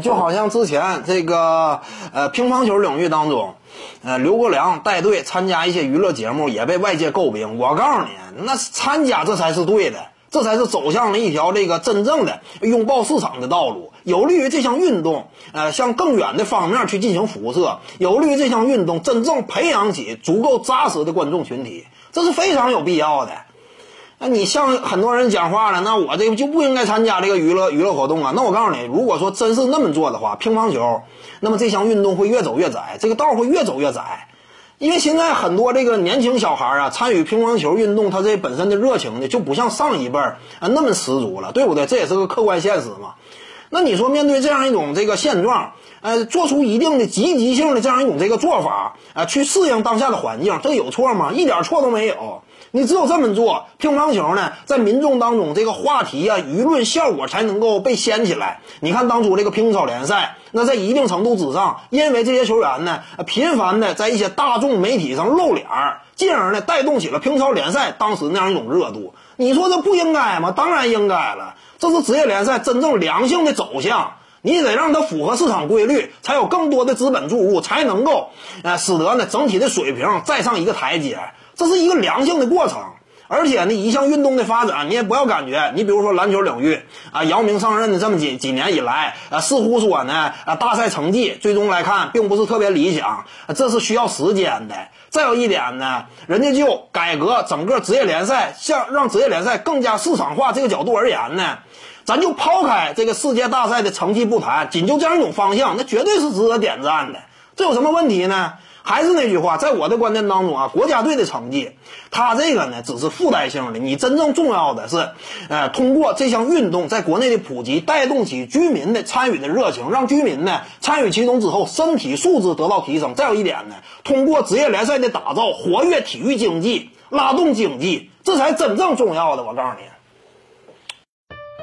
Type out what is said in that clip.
就好像之前这个呃乒乓球领域当中，呃刘国梁带队参加一些娱乐节目也被外界诟病。我告诉你，那参加这才是对的，这才是走向了一条这个真正的拥抱市场的道路，有利于这项运动呃向更远的方面去进行辐射，有利于这项运动真正培养起足够扎实的观众群体，这是非常有必要的。那你像很多人讲话了，那我这就不应该参加这个娱乐娱乐活动啊。那我告诉你，如果说真是那么做的话，乒乓球，那么这项运动会越走越窄，这个道会越走越窄。因为现在很多这个年轻小孩啊，参与乒乓球运动，他这本身的热情呢，就不像上一辈儿啊那么十足了，对不对？这也是个客观现实嘛。那你说面对这样一种这个现状，呃，做出一定的积极性的这样一种这个做法啊，去适应当下的环境，这有错吗？一点错都没有。你只有这么做，乒乓球呢，在民众当中这个话题啊、舆论效果才能够被掀起来。你看当初这个乒超联赛，那在一定程度之上，因为这些球员呢，频繁的在一些大众媒体上露脸儿，进而呢带动起了乒超联赛当时那样一种热度。你说这不应该吗？当然应该了，这是职业联赛真正良性的走向。你得让它符合市场规律，才有更多的资本注入，才能够，呃，使得呢整体的水平再上一个台阶。这是一个良性的过程，而且呢，一项运动的发展，你也不要感觉，你比如说篮球领域啊，姚明上任的这么几几年以来，啊，似乎说呢，啊，大赛成绩最终来看并不是特别理想，这是需要时间的。再有一点呢，人家就改革整个职业联赛，像让职业联赛更加市场化这个角度而言呢，咱就抛开这个世界大赛的成绩不谈，仅就这样一种方向，那绝对是值得点赞的。这有什么问题呢？还是那句话，在我的观念当中啊，国家队的成绩，它这个呢只是附带性的。你真正重要的是，呃，通过这项运动在国内的普及，带动起居民的参与的热情，让居民呢参与其中之后，身体素质得到提升。再有一点呢，通过职业联赛的打造，活跃体育经济，拉动经济，这才真正重要的。我告诉你。